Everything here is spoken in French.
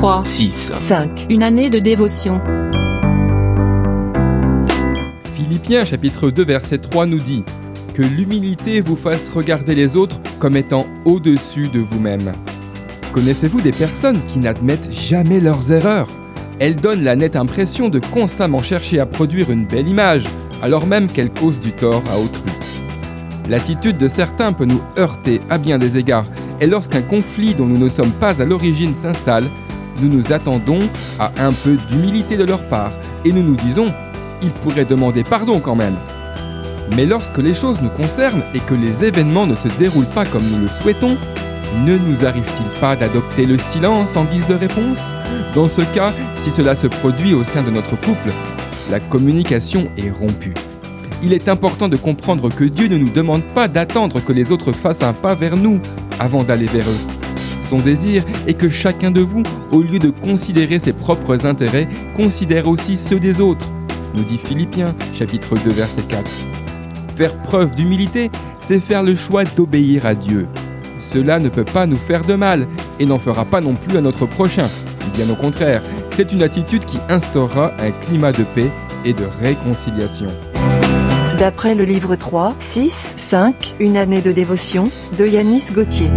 3, 6. 5. Une année de dévotion. Philippiens chapitre 2 verset 3 nous dit que l'humilité vous fasse regarder les autres comme étant au-dessus de vous-même. Connaissez-vous des personnes qui n'admettent jamais leurs erreurs? Elles donnent la nette impression de constamment chercher à produire une belle image, alors même qu'elles causent du tort à autrui. L'attitude de certains peut nous heurter à bien des égards, et lorsqu'un conflit dont nous ne sommes pas à l'origine s'installe, nous nous attendons à un peu d'humilité de leur part, et nous nous disons, ils pourraient demander pardon quand même. Mais lorsque les choses nous concernent et que les événements ne se déroulent pas comme nous le souhaitons, ne nous arrive-t-il pas d'adopter le silence en guise de réponse? Dans ce cas, si cela se produit au sein de notre couple, la communication est rompue. Il est important de comprendre que Dieu ne nous demande pas d'attendre que les autres fassent un pas vers nous avant d'aller vers eux. Son désir est que chacun de vous, au lieu de considérer ses propres intérêts, considère aussi ceux des autres, nous dit Philippiens chapitre 2 verset 4. Faire preuve d'humilité, c'est faire le choix d'obéir à Dieu. Cela ne peut pas nous faire de mal et n'en fera pas non plus à notre prochain. Bien au contraire, c'est une attitude qui instaurera un climat de paix et de réconciliation. D'après le livre 3, 6, 5, Une année de dévotion, de Yanis Gauthier.